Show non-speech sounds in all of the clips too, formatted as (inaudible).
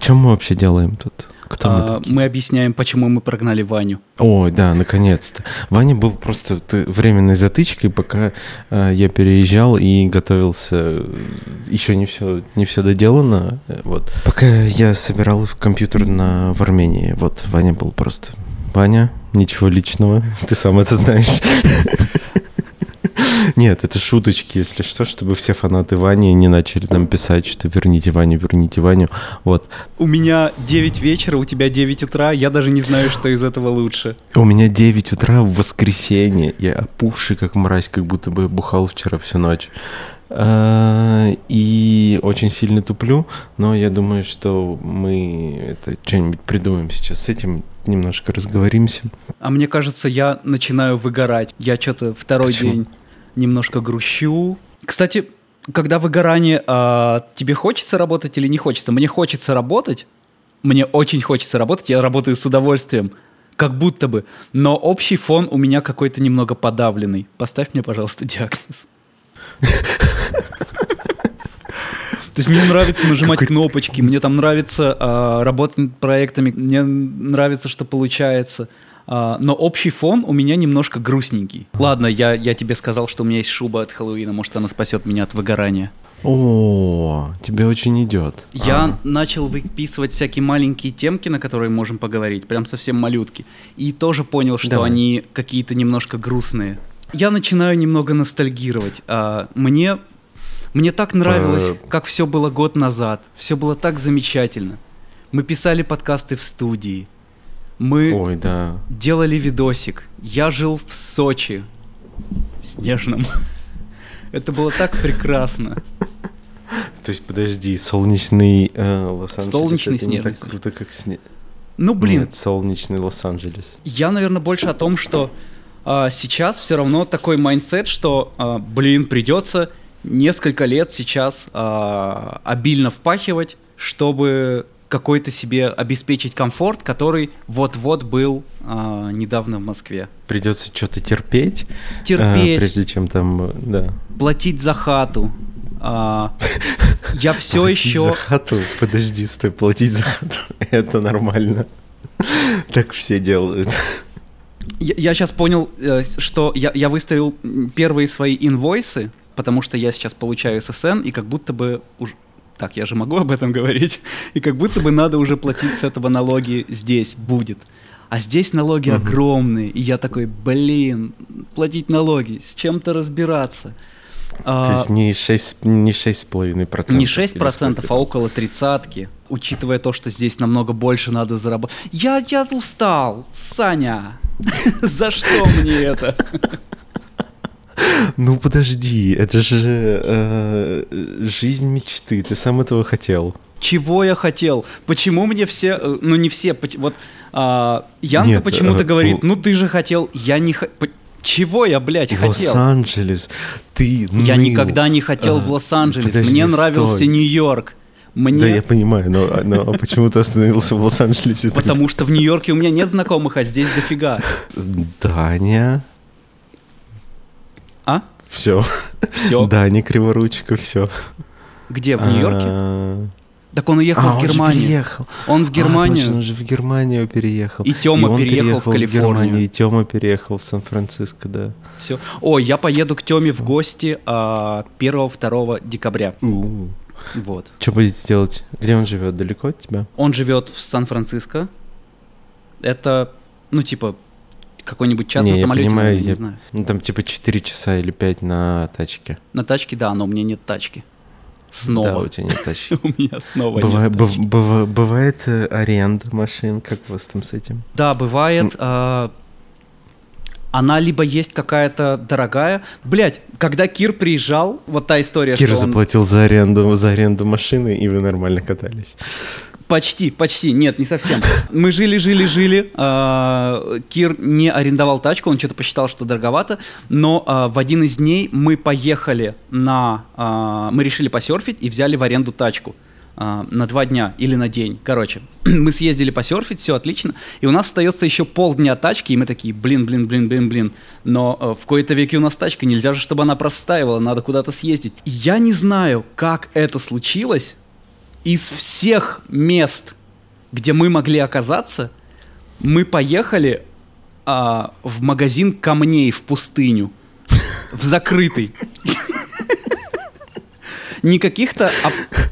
чем мы вообще делаем тут? Кто мы А, такие? мы объясняем, почему мы прогнали Ваню. Ой, да, наконец-то. Ваня был просто временной затычкой, пока э, я переезжал и готовился. Еще не все, не все доделано. э, Вот. Пока я собирал компьютер на, в Армении, вот Ваня был просто. Ваня, ничего личного, ты сам это знаешь. Нет, это шуточки, если что, чтобы все фанаты Вани не начали нам писать, что верните Ваню, верните Ваню. Вот. У меня 9 вечера, у тебя 9 утра, я даже не знаю, что из этого лучше. У меня 9 утра в воскресенье. Я опухший, как мразь, как будто бы бухал вчера всю ночь. А, И очень сильно туплю, но я думаю, что мы это что-нибудь придумаем сейчас с этим, немножко разговоримся. А мне кажется, я начинаю выгорать. Я что-то второй Почему? день немножко грущу. Кстати, когда выгорание, а, тебе хочется работать или не хочется? Мне хочется работать. Мне очень хочется работать. Я работаю с удовольствием. Как будто бы. Но общий фон у меня какой-то немного подавленный. Поставь мне, пожалуйста, диагноз. (laughs) То есть мне нравится нажимать кнопочки, мне там нравится а, работать над проектами, мне нравится, что получается. А, но общий фон у меня немножко грустненький. Ладно, я, я тебе сказал, что у меня есть шуба от Хэллоуина, может, она спасет меня от выгорания. О, тебе очень идет. Я А, начал выписывать всякие маленькие темки, на которые можем поговорить, прям совсем малютки. И тоже понял, что Давай. они какие-то немножко грустные. Я начинаю немного ностальгировать. А, мне, мне так нравилось, Э. как все было год назад. Все было так замечательно. Мы писали подкасты в студии. Мы Ой, да. делали видосик. Я жил в Сочи. Снежном. (laughs) Это было так прекрасно. (laughs) То есть, подожди, солнечный э, Лос-Анджелес. Солнечный это не снежный так круто, как снег. Ну, блин, Нет, солнечный Лос-Анджелес. Я, наверное, больше о том, что а, сейчас все равно такой mindset, что, а, блин, придется несколько лет сейчас а, обильно впахивать, чтобы какой-то себе обеспечить комфорт, который вот-вот был а, недавно в Москве. Придется что-то терпеть. Терпеть, прежде чем там, э, да. платить за хату. А, (laughs) я все Платить еще... за хату? Подожди, стой, платить за хату. Это нормально. Так все делают. Я, сейчас понял, э, что я, я выставил первые свои инвойсы, потому что я сейчас получаю ССН, и как будто бы уж... Так, я же могу об этом говорить. И как будто бы надо уже платить с этого налоги здесь будет. А здесь налоги Мгм. огромные. И я такой, блин, платить налоги, с чем-то разбираться. А, То есть не 6, не 6,5%. не или 6%, сколько а около тридцатки, учитывая то, что здесь намного больше надо заработать. Я, я устал, Саня. (laughs) За что мне это? Ну подожди, это же э, жизнь мечты, ты сам этого хотел. Чего я хотел? Почему мне все, э, ну не все, вот а, Янка почему-то э, говорит, ну- ну ты же хотел, я не хотел. Чего я, блядь, хотел? Лос-Анджелес, ты Я ныл. никогда не хотел А, в Лос-Анджелес. Мне нравился. Нью-Йорк. Мне... Да, я понимаю, но, но почему ты остановился в Лос-Анджелесе? Потому что в Нью-Йорке у меня нет знакомых, а здесь дофига. Даня. А? Все. Все. (laughs) Даня Криворучка, все. Где? В Нью-Йорке? А, Так он уехал а, в он же Германию. переехал. Он в А, Германию. точно, он же в Германию переехал. И Тёма он переехал в Калифорнию. Германию, и Тёма переехал в Сан-Франциско, да. Все. Ой, я поеду к Теме в гости а, 1-2 декабря. Вот. Что будете делать? Где он живет? Далеко от тебя? Он живет в Сан-Франциско. Это, ну, типа, какой-нибудь час Не, на я самолете, понимаю, наверное, не я- знаю. Ну, там типа 4 часа или 5 на тачке. На тачке, да, но у меня нет тачки. Да, Снова. у тебя нет тачки. (laughs) У меня снова Бывает, нет тачки. быв- быва- бывает э, аренда машин, как у вас там с этим? Да, бывает. а, Она либо есть какая-то дорогая. Блять, когда Кир приезжал, вот та история, Кир заплатил за аренду, за аренду машины, и вы нормально катались. Почти, почти, нет, не совсем. Мы жили, жили, жили. а, Кир не арендовал тачку, он что-то посчитал, что дороговато. Но а, в один из дней мы поехали на... а, Мы решили посерфить и взяли в аренду тачку на два дня или на день. Короче, (clears throat) мы съездили посерфить, все отлично. И у нас остается еще полдня тачки, и мы такие, блин, блин, блин, блин, блин. Но э, в кои-то веке у нас тачка, нельзя же, чтобы она простаивала, надо куда-то съездить. Я не знаю, как это случилось, из всех мест, где мы могли оказаться, мы поехали а, в магазин камней в пустыню. В закрытый. Не каких-то,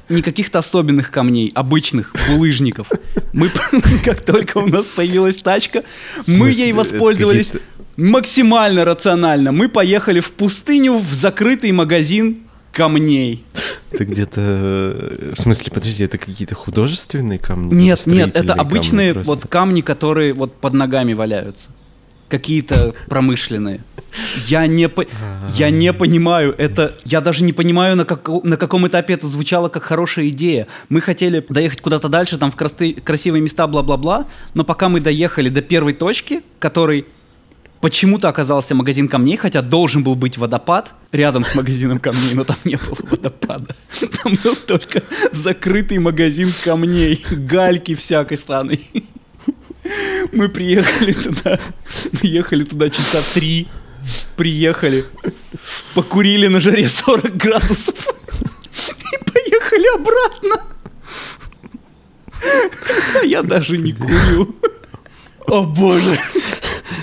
не каких-то особенных камней, обычных булыжников. Мы, (laughs) как только у нас появилась тачка, мы ей воспользовались максимально рационально. Мы поехали в пустыню в закрытый магазин камней. Это где-то... В смысле, подожди, это какие-то художественные камни? Нет, нет, это обычные камни вот камни, которые вот под ногами валяются. Какие-то промышленные. Я не, по... я не понимаю, это... Я даже не понимаю, на, как... на каком этапе это звучало как хорошая идея. Мы хотели доехать куда-то дальше, там в красты... красивые места, бла-бла-бла, но пока мы доехали до первой точки, который почему-то оказался магазин камней, хотя должен был быть водопад рядом с магазином камней, но там не было водопада. Там был только закрытый магазин камней, гальки всякой страны. Мы приехали туда, мы ехали туда часа три, приехали, покурили на жаре 40 градусов и поехали обратно. Я даже не курю. О боже.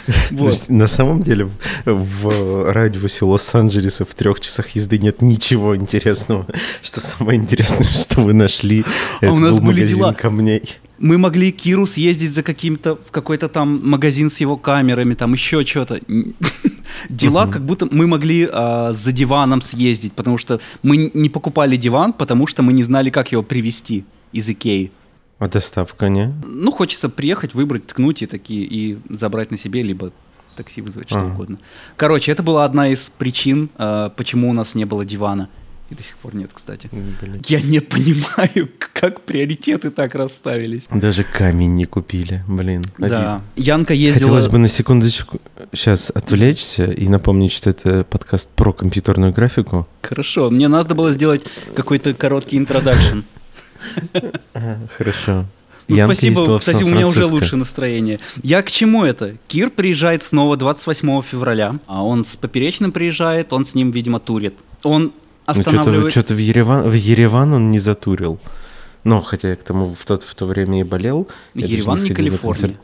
(laughs) Вот. На самом деле в радиусе Лос-Анджелеса в трех часах езды нет ничего интересного. Что самое интересное, (laughs) что вы нашли, а это у нас был были магазин дела. камней. Мы могли Киру съездить за каким-то в какой-то там магазин с его камерами, там еще что-то. (laughs) Дела, как будто мы могли а, за диваном съездить, потому что мы не покупали диван, потому что мы не знали, как его привезти из Икеи. А доставка, не? Ну, хочется приехать, выбрать, ткнуть и такие, и забрать на себе, либо такси вызвать, что а. угодно. Короче, это была одна из причин, э, почему у нас не было дивана. И до сих пор нет, кстати. Блин. Я не понимаю, (laughs) как приоритеты так расставились. Даже камень не купили, блин. Да. Янка ездила... Хотелось бы на секундочку сейчас отвлечься и напомнить, что это подкаст про компьютерную графику. Хорошо, мне надо было сделать какой-то короткий интродакшн. Хорошо. Ну, спасибо, кстати, у меня уже лучше настроение. Я к чему это? Кир приезжает снова 28 февраля, а он с Поперечным приезжает, он с ним, видимо, турит. Он ну, останавливает... Ну, что-то в Ереван, в Ереван он не затурил. Но, хотя я к тому в, тот, в то время и болел. Ереван не Калифорния.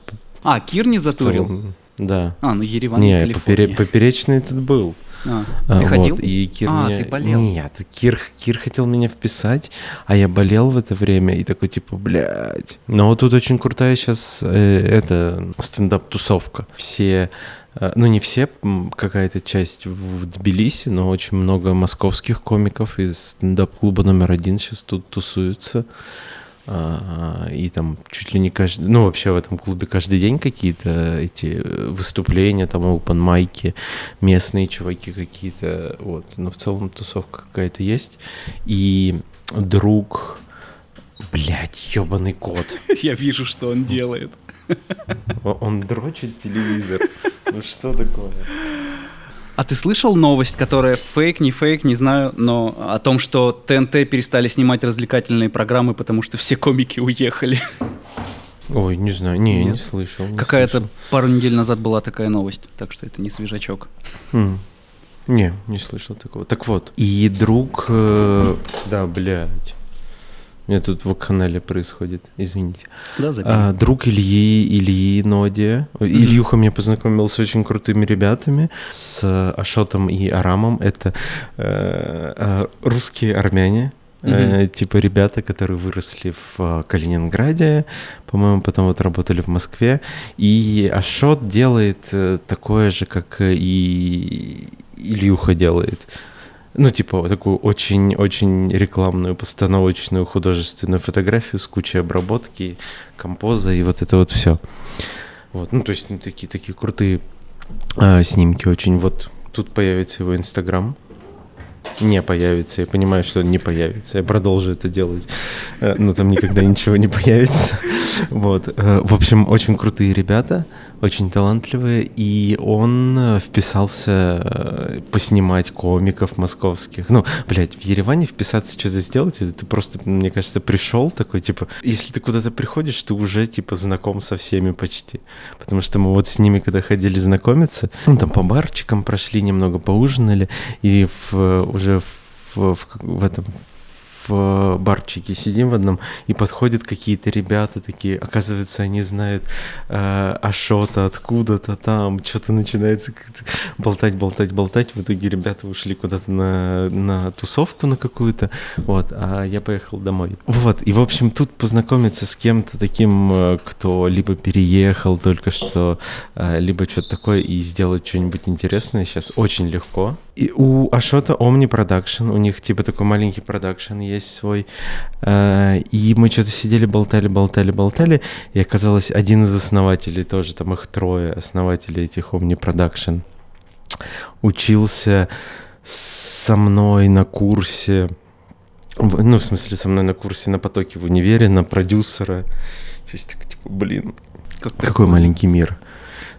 А, Кир не затурил? Да. А, ну Ереван не, не Калифорния. поперечный этот был. А, ты вот, ходил? И Кир а, меня... ты болел? Нет, Кир, Кир хотел меня вписать, а я болел в это время и такой типа, блядь. Но вот тут очень крутая сейчас э, это стендап-тусовка. Все э, ну, не все, какая-то часть в Тбилиси, но очень много московских комиков из стендап-клуба номер один сейчас тут тусуются. А, и там чуть ли не каждый, ну вообще в этом клубе каждый день какие-то эти выступления, там open майки, местные чуваки какие-то, вот, но в целом тусовка какая-то есть. И друг, блядь, ебаный кот. (laughs) Я вижу, что он делает. Он дрочит телевизор. Ну что такое? А ты слышал новость, которая фейк, не фейк, не знаю, но о том, что ТНТ перестали снимать развлекательные программы, потому что все комики уехали? Ой, не знаю, не, Нет. не слышал. Какая-то пару недель назад была такая новость, так что это не свежачок. Хм. Не, не слышал такого. Так вот, и друг... Э, да, блядь. Меня тут в канале происходит, извините. Да, а, друг Ильи, Ильи Ноди. Mm-hmm. Ильюха меня познакомил с очень крутыми ребятами, с Ашотом и Арамом. Это э, э, русские армяне, Mm-hmm. Э, типа ребята, которые выросли в э, Калининграде, по-моему, потом вот работали в Москве. И Ашот делает э, такое же, как и Ильюха делает ну, типа, такую очень-очень рекламную, постановочную художественную фотографию с кучей обработки, композа и вот это вот все. Вот, ну, то есть, ну, такие, такие крутые а, снимки очень. Вот тут появится его Инстаграм. Не появится. Я понимаю, что он не появится. Я продолжу это делать. Э, но там никогда ничего не появится. (laughs) Вот. Э, в общем, очень крутые ребята очень талантливые, и он э, вписался э, поснимать комиков московских. Ну, блядь, в Ереване вписаться что-то сделать, это ты просто, мне кажется, пришел такой, типа, если ты куда-то приходишь, ты уже, типа, знаком со всеми почти. Потому что мы вот с ними, когда ходили знакомиться, ну, там по барчикам прошли, немного поужинали, и в, уже в, в, в этом в барчике сидим в одном, и подходят какие-то ребята такие, оказывается, они знают э, Ашота откуда-то там, что-то начинается болтать, болтать, болтать. В итоге ребята ушли куда-то на, на тусовку на какую-то, вот, а я поехал домой. Вот, и, в общем, тут познакомиться с кем-то таким, э, кто либо переехал только что, э, либо что-то такое, и сделать что-нибудь интересное сейчас очень легко. И у Ашота Omni Production, у них типа такой маленький продакшн есть свой. Э, и мы что-то сидели, болтали, болтали, болтали, и оказалось, один из основателей тоже, там их трое основателей этих Omni Production, учился со мной на курсе, ну, в смысле, со мной на курсе на потоке в универе, на продюсера. То есть, типа, блин, как какой маленький мир.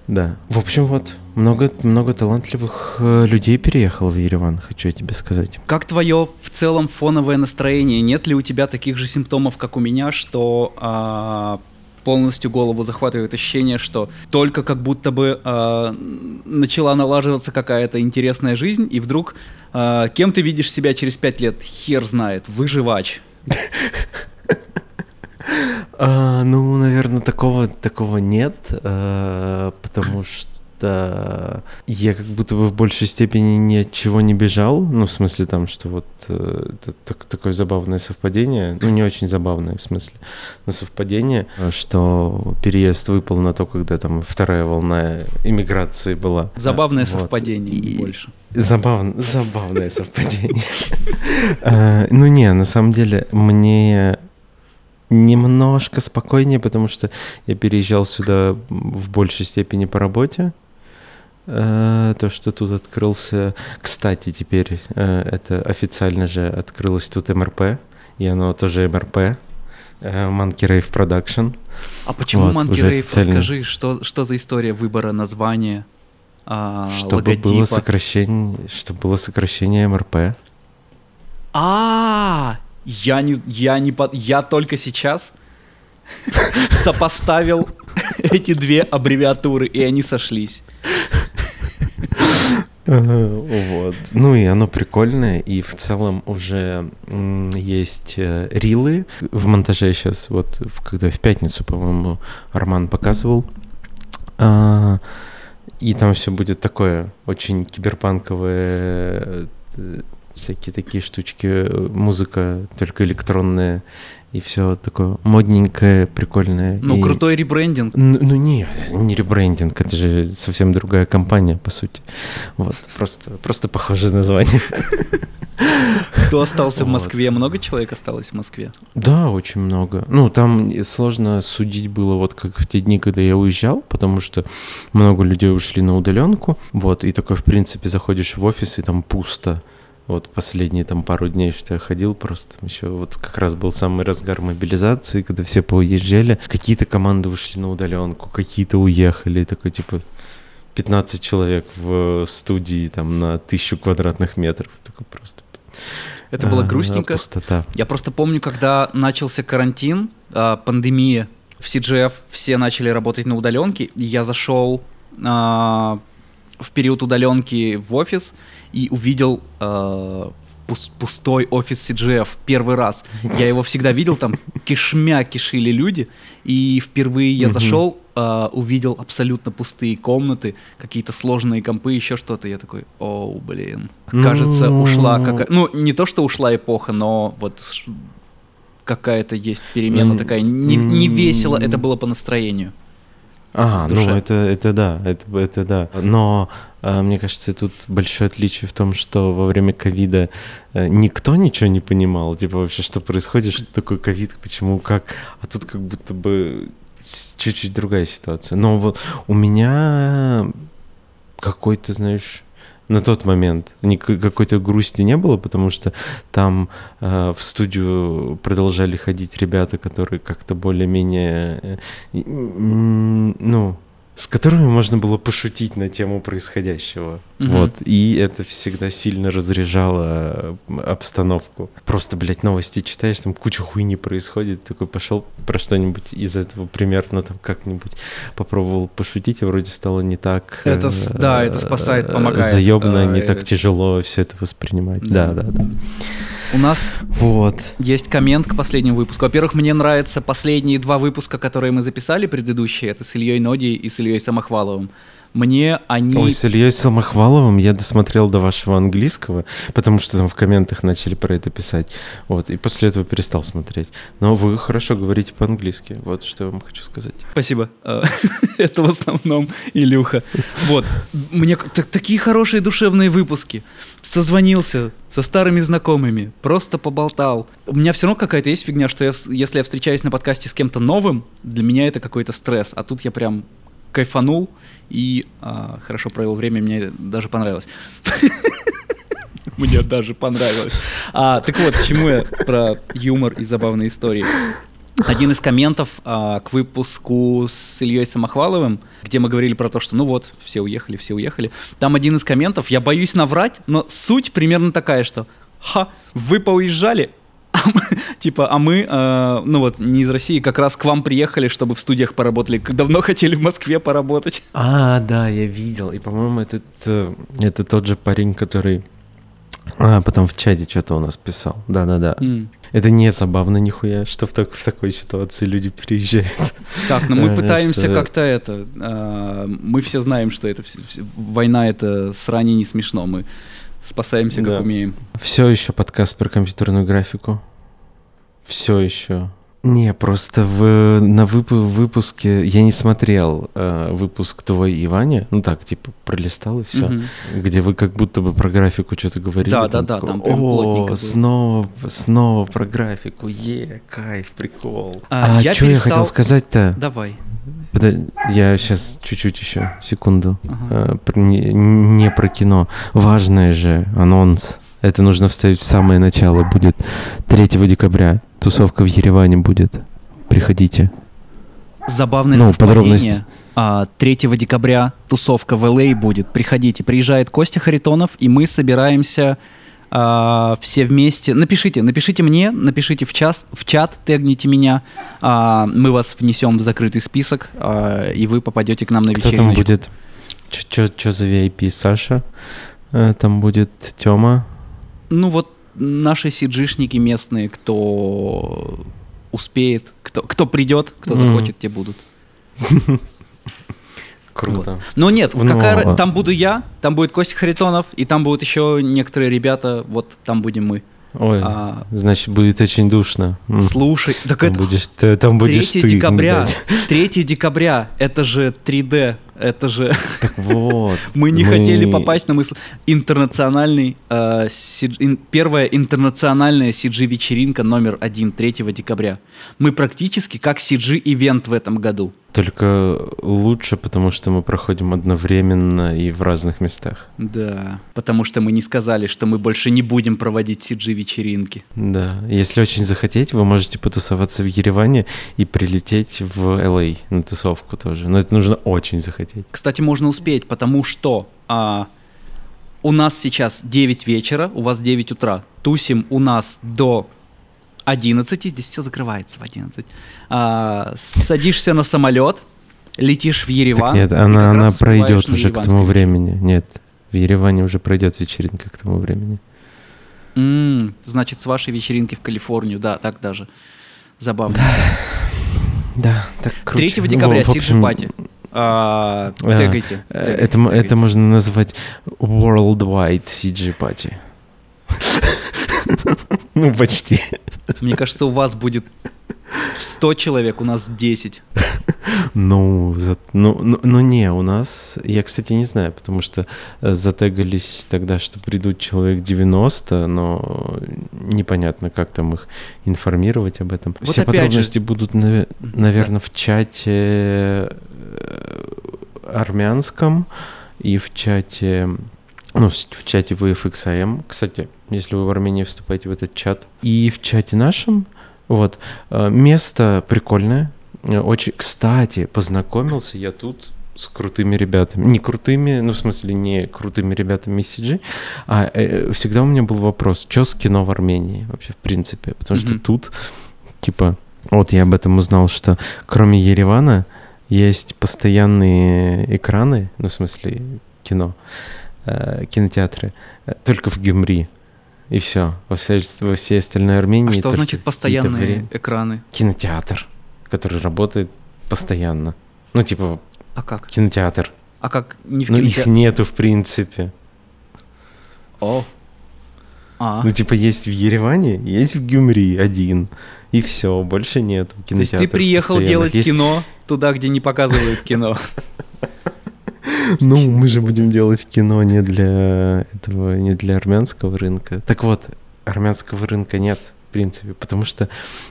Да. В общем, вот, много, много талантливых э, людей переехало в Ереван, хочу я тебе сказать. Как твое в целом фоновое настроение? Нет ли у тебя таких же симптомов, как у меня, что а, полностью голову захватывает ощущение, что только как будто бы э, начала налаживаться какая-то интересная жизнь, и вдруг э, кем ты видишь себя через пять лет? Хер знает, выживач. (laughs) А, ну, наверное, такого такого нет, а, потому что я как будто бы в большей степени ни от чего не бежал, ну, в смысле там, что вот э, это так, такое забавное совпадение, ну, не очень забавное в смысле, но совпадение, что переезд выпал на то, когда там вторая волна иммиграции была. Забавное вот. совпадение, И... больше. Забавно, забавное совпадение. (laughs) А, ну, не, на самом деле, мне немножко спокойнее, потому что я переезжал сюда в большей степени по работе. Э, то, что тут открылся... Кстати, теперь э, это официально же открылось тут МРП, и оно тоже МРП, э, Monkey Rave Production. А почему вот, Monkey Rave? Официально... Расскажи, что, что за история выбора названия, а, чтобы логотипа? было сокращение, чтобы было сокращение МРП. А, я не, я не, я только сейчас сопоставил эти две аббревиатуры, и они сошлись. Вот. Ну и оно прикольное, и в целом уже есть э, рилы в монтаже сейчас, вот когда в пятницу, по-моему, Арман показывал. А, и там все будет такое очень киберпанковое, э, всякие такие штучки, музыка только электронная и все такое модненькое, прикольное. Ну, и... крутой ребрендинг. Ну, ну, не, не ребрендинг, это же совсем другая компания, по сути. Вот, просто, просто похожее название. Кто остался в Москве? Много человек осталось в Москве? Да, очень много. Ну, там сложно судить было вот как в те дни, когда я уезжал, потому что много людей ушли на удаленку, вот, и такой, в принципе, заходишь в офис, и там пусто. Вот последние там пару дней, что я ходил, просто еще вот как раз был самый разгар мобилизации, когда все поуезжали. Какие-то команды ушли на удаленку, какие-то уехали, такой типа 15 человек в студии там на тысячу квадратных метров. Такой просто это было грустненько. Пустота. Я просто помню, когда начался карантин, а, пандемия, в CGF все начали работать на удаленке, и я зашел а, в период удаленки в офис и увидел э, пустой офис CGF первый раз. Я его всегда видел, там кишмя кишили люди, и впервые я зашел, э, увидел абсолютно пустые комнаты, какие-то сложные компы, еще что-то. Я такой, о, блин, кажется, ну. ушла какая... Ну, не то, что ушла эпоха, но вот какая-то есть перемена такая. Не, не весело это было по настроению. Ага, ну это, это да, это, это да. Но э, мне кажется, тут большое отличие в том, что во время ковида э, никто ничего не понимал, типа вообще, что происходит, что такое ковид, почему, как. А тут как будто бы чуть-чуть другая ситуация. Но вот у меня какой-то, знаешь, на тот момент какой-то грусти не было, потому что там э, в студию продолжали ходить ребята, которые как-то более-менее, э, ну, с которыми можно было пошутить на тему происходящего. Угу. Вот. И это всегда сильно разряжало обстановку. Просто, блядь, новости читаешь, там куча хуйни происходит, такой пошел про что-нибудь из этого примерно там как-нибудь попробовал пошутить, и вроде стало не так... Это, э, да, это спасает, помогает. Заебно, э, не так тяжело все это воспринимать. Да, да, да. да. У нас Вот. есть коммент к последнему выпуску. Во-первых, мне нравятся последние два выпуска, которые мы записали, предыдущие. Это с Ильей Ноди и с Ильей Самохваловым. Мне они... Ой, с Ильей Самохваловым я досмотрел до вашего английского, потому что там в комментах начали про это писать. Вот, и после этого перестал смотреть. Но вы хорошо говорите по-английски. Вот что я вам хочу сказать. Спасибо. Э, (laughs) Это в основном Илюха. Вот. Мне такие хорошие душевные выпуски. Созвонился со старыми знакомыми, просто поболтал. У меня все равно какая-то есть фигня, что я если я встречаюсь на подкасте с кем-то новым, для меня это какой-то стресс. А тут я прям кайфанул и а, хорошо провел время, мне даже понравилось. Мне даже понравилось. А, так вот, к чему я про юмор и забавные истории. Один из комментов а, к выпуску с Ильей Самохваловым, где мы говорили про то, что ну вот, все уехали, все уехали. Там один из комментов, я боюсь наврать, но суть примерно такая, что «Ха, вы поуезжали, (laughs) типа, а мы, э, ну вот, не из России, как раз к вам приехали, чтобы в студиях поработали. Давно (laughs) хотели в Москве поработать». А, да, я видел. И, по-моему, это, это, это тот же парень, который а, потом в чате что-то у нас писал. Да-да-да. М. Это не забавно нихуя, что в, так- в такой ситуации люди переезжают. Так, но мы (laughs) Э, пытаемся что- как-то это. э, мы все знаем, что это война это срани не смешно. Мы спасаемся как Да. умеем. Все еще подкаст про компьютерную графику. Все еще. Не, просто в, на вып- выпуске я не смотрел э, выпуск твой и Ваня. Ну так, типа, пролистал и все. Мгм. Где вы как будто бы про графику что-то говорили. Да, да, да, там прям О, плотненько было». снова, снова про графику. Е, кайф, прикол. А, А, я что я перестал- хотел сказать-то? Давай. Я сейчас чуть-чуть еще, секунду. Ага. Про- не, не про кино. Важное же, анонс. Это нужно вставить в самое начало. Будет 3 декабря. Тусовка в Ереване будет. Приходите. Забавное Ну, совпадение. А, 3 декабря тусовка в LA будет. Приходите. Приезжает Костя Харитонов, и мы собираемся а, все вместе. Напишите, напишите мне, напишите в, час, в чат, тегните меня. А, мы вас внесем в закрытый список, а, и вы попадете к нам на Кто там будет? Что за VIP? Саша? Э, Там будет Тёма. Ну вот наши сиджишники местные, кто успеет, кто, кто придет, кто Мгм. захочет, те будут. (laughs) Круто. Но нет, Ну, какая а- там буду я, там будет Костя Харитонов, и там будут еще некоторые ребята, вот там будем мы. Ой, А, значит, будет очень душно. Слушай, так Там это будешь, ты, там будешь 3 ты. декабря, блядь. 3 декабря, это же 3D, это же... Так вот. (laughs) Мы не хотели попасть на мысль. Интернациональный, э, CG ин- первая интернациональная CG-вечеринка номер один 3 декабря. Мы практически как CG-ивент в этом году. Только лучше, потому что мы проходим одновременно и в разных местах. Да, потому что мы не сказали, что мы больше не будем проводить CG-вечеринки. Да. Если очень захотеть, вы можете потусоваться в Ереване и прилететь в LA на тусовку тоже. Но это нужно очень захотеть. Кстати, можно успеть, потому что а, у нас сейчас 9 вечера, у вас 9 утра. Тусим у нас до 11, здесь все закрывается в 11. А, садишься на самолет, летишь в Ереван. Так нет, она, она пройдет уже к тому времени. Нет, в Ереване уже пройдет вечеринка к тому времени. М, значит, с вашей вечеринки в Калифорнию, да, так даже. Забавно. Да, так круто. 3 декабря, В- в общем, Сиджи-пати. А, А, Тегайте. э, тегайте, Это, м- это тегайте. можно назвать Worldwide CG Party. (laughs) Ну, почти. Мне кажется, у вас будет 100 человек, у нас 10. Ну, за- ну, ну, ну не, у нас, я, кстати, не знаю, потому что э, затегались тогда, что придут человек 90, но непонятно, как там их информировать об этом. Вот Все опять же. подробности будут, наверное, в чате э, армянском и в чате, ну, в чате VFXIM. Кстати, если вы в Армении вступаете в этот чат. И в чате нашем, вот, э, место прикольное, Э, Очень, кстати, познакомился я тут с крутыми ребятами. Не крутыми, ну, в смысле, не крутыми ребятами CG, а э, всегда у меня был вопрос, что с кино в Армении вообще, в принципе? Потому что Мгм. тут, типа, вот я об этом узнал, что кроме Еревана есть постоянные экраны, ну, в смысле, кино, э, кинотеатры, э, только в Гюмри. и все. Во всей, во всей остальной Армении. А что значит постоянные экраны? Кинотеатр, который работает постоянно. Ну, типа, А как? кинотеатр. А как не в Ну, их кинотеатре? нету, в принципе. О. А. Ну, типа, есть в Ереване, есть в Гюмри один. И все, больше нет То есть ты приехал делать Есть- кино туда, где не показывают кино. (laughs) (laughs) Ну, мы же будем делать кино не для этого, не для армянского рынка. Так вот, армянского рынка нет, в принципе, потому что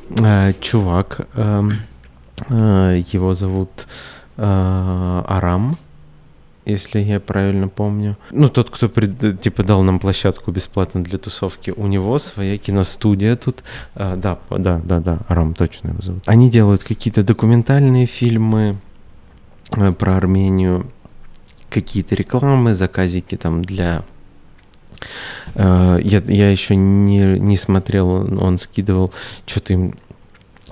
э, чувак, эм, э, его зовут э, Арам, если я правильно помню. Ну, тот, кто пред- типа дал нам площадку бесплатно для тусовки, у него своя киностудия тут. Э, да, да, да, да, Арам точно его зовут. Они делают какие-то документальные фильмы э, про Армению, какие-то рекламы, заказики там для... Э, я, я еще не, не смотрел, он, скидывал, что-то им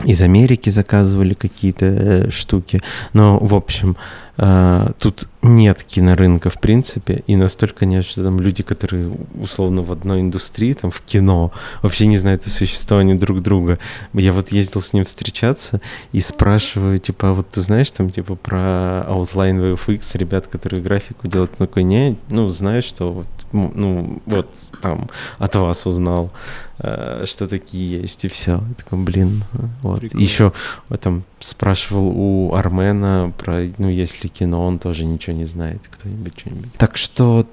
из Америки заказывали какие-то э, штуки. Но, в общем, э, тут нет кинорынка, в принципе, и настолько нет, что там люди, которые условно в одной индустрии, там в кино, вообще не знают о существовании друг друга. Я вот ездил с ним встречаться и спрашиваю, типа, а вот ты знаешь там, типа, про Outline VFX, ребят, которые графику делают? Он такой, не, ну, знаешь, что вот, ну, вот там от вас узнал, что такие есть, и все. Я такой, блин, вот. Прикольно. Еще там спрашивал у Армена про, ну, есть ли кино, он тоже ничего не знает, кто-нибудь что-нибудь. Так что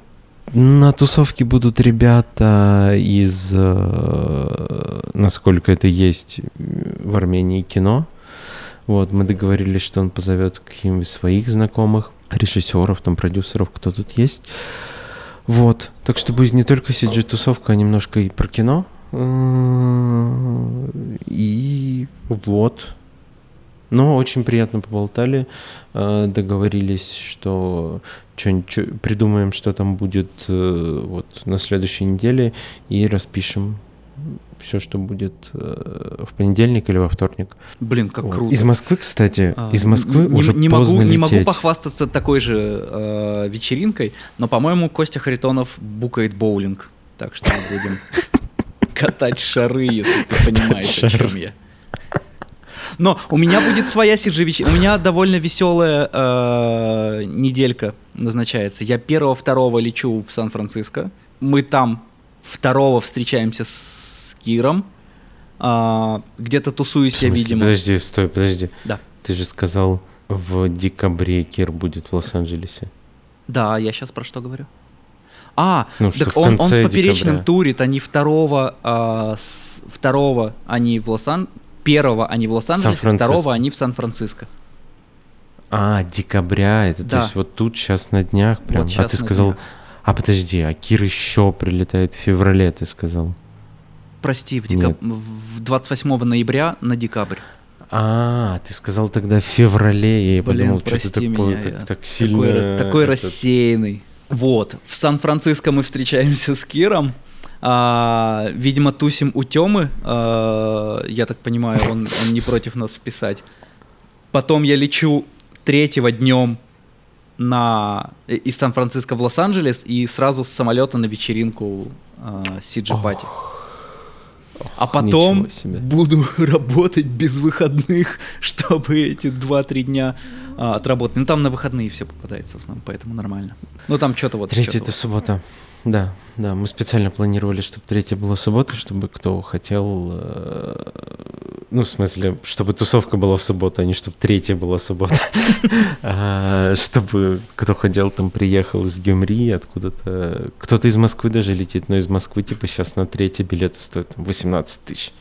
на тусовке будут ребята из, э, насколько это есть в Армении кино. Вот, мы договорились, что он позовет каких-нибудь своих знакомых, режиссеров, там, продюсеров, кто тут есть. Вот, так что будет не только CG-тусовка, а немножко и про кино. М, И вот. Но очень приятно поболтали, э, договорились, что чё-нибудь придумаем, что там будет э, вот на следующей неделе, и распишем все, что будет э, в понедельник или во вторник. Блин, как Вот. круто. Из Москвы, кстати, А, из Москвы не, уже не поздно могу, не могу лететь. похвастаться такой же э, вечеринкой, но, по-моему, Костя Харитонов букает боулинг. Так что мы будем (laughs) катать шары, если ты понимаешь, о чем я. Но у меня будет своя вечеринка. У меня довольно веселая э, неделька назначается. Я первого-второго лечу в Сан-Франциско. Мы там второго встречаемся с Киром. А, где-то тусуюсь я, видимо. Подожди, стой, подожди. Да. Ты же сказал, в декабре Кир будет в Лос-Анджелесе. Да, я сейчас про что говорю. А, Ну, так в он, он конце с поперечным декабря. турит, они второго, а, с- второго они в Лос-Ан... Первого они в Лос-Анджелесе, второго они в Сан-Франциско. А, декабря, это то Да. есть вот тут сейчас на днях прям. Вот а ты сказал, днях. а подожди, а Кир еще прилетает в феврале, ты сказал. Прости, в, декаб... В 28 ноября на декабрь. А, ты сказал тогда в феврале, я Блин, подумал, что ты такое, меня, так, я так сильно... Такой, такой этот- рассеянный. Вот, в Сан-Франциско мы встречаемся с Киром. А, видимо, тусим у Темы. я так понимаю, он, он не против нас вписать. Потом я лечу третьего днем на, э, из Сан-Франциско в Лос-Анджелес и сразу с самолета на вечеринку Сиджи Пати. А потом буду (laughs) работать без выходных, (laughs) чтобы эти 2-3 дня а, отработать. Ну там на выходные все попадается в основном, поэтому нормально. Ну там что-то вот... Третья это вот. суббота. Да, да, мы специально планировали, чтобы третья была суббота, чтобы кто хотел, э, ну, в смысле, чтобы тусовка была в субботу, а не чтобы третья была суббота. (laughs) А, Чтобы кто хотел, там приехал из Гюмри, откуда-то, кто-то из Москвы даже летит, но из Москвы, типа, сейчас на третьи билеты стоят там 18 тысяч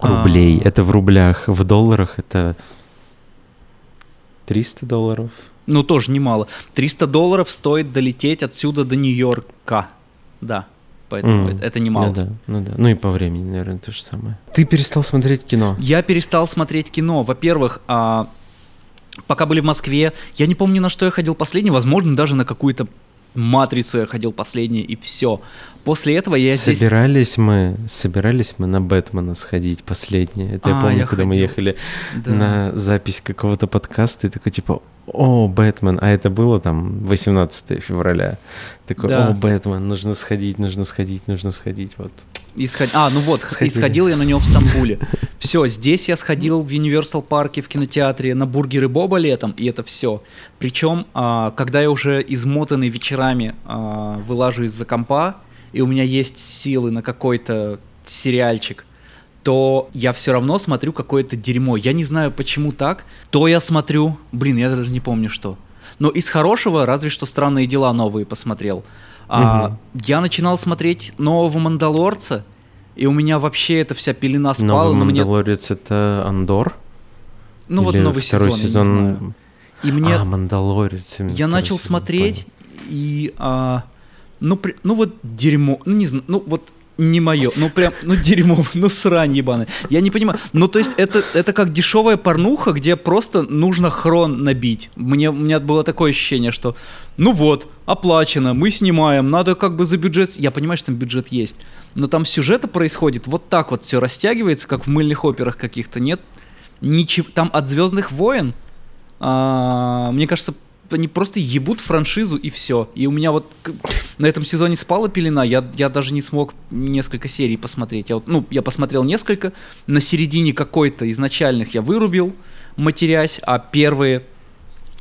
рублей. А. Это в рублях, в долларах это 300 долларов. Ну тоже немало. 300 долларов стоит долететь отсюда до Нью-Йорка. Да, поэтому М, это, это немало. Ну да, ну да. Ну и по времени, наверное, то же самое. Ты перестал смотреть кино. Я перестал смотреть кино. Во-первых, а, пока были в Москве, я не помню, на что я ходил последний, возможно, даже на какую-то Матрицу я ходил последнее, и все. После этого я здесь... Собирались мы, собирались мы на Бэтмена сходить последнее. Это я А, помню, я когда мы ходил. ехали Да. на запись какого-то подкаста, и такой типа, о, Бэтмен, а это было там 18 февраля. Такой, Да. о, Бэтмен, нужно сходить, нужно сходить, нужно сходить, вот. Исход- А, ну вот, Сходили. исходил я на него в Стамбуле. Все, здесь я сходил в Universal парке, в кинотеатре, на бургеры Боба летом, и это все. Причем, а, когда я уже измотанный вечерами а, вылажу из-за компа, и у меня есть силы на какой-то сериальчик, то я все равно смотрю какое-то дерьмо. Я не знаю, почему так. То я смотрю, блин, я даже не помню что. Но из хорошего разве что странные дела новые посмотрел. А, я начинал смотреть нового Мандалорца, и у меня вообще эта вся пелена спала. Новый но мне- Мандалорец это Андор? ну вот Или новый второй сезон, я не знаю. И мне А, Мандалорец. я начал сезон, смотреть и а, ну при- ну вот дерьмо, ну не знаю, ну вот не мое, ну прям, ну дерьмо, (laughs) ну срань ебаная. Я не понимаю. Ну то есть это, это как дешевая порнуха, где просто нужно хрон набить. Мне, у меня было такое ощущение, что ну вот, оплачено, мы снимаем, надо как бы за бюджет... Я понимаю, что там бюджет есть, но там сюжета происходит вот так вот, все растягивается, как в мыльных операх каких-то, нет? Ничего, там от Звездных войн, а, мне кажется, они просто ебут франшизу и все. И у меня вот на этом сезоне спала пелена, я, я даже не смог несколько серий посмотреть. Я вот, ну, я посмотрел несколько, на середине какой-то изначальных я вырубил, матерясь, а первые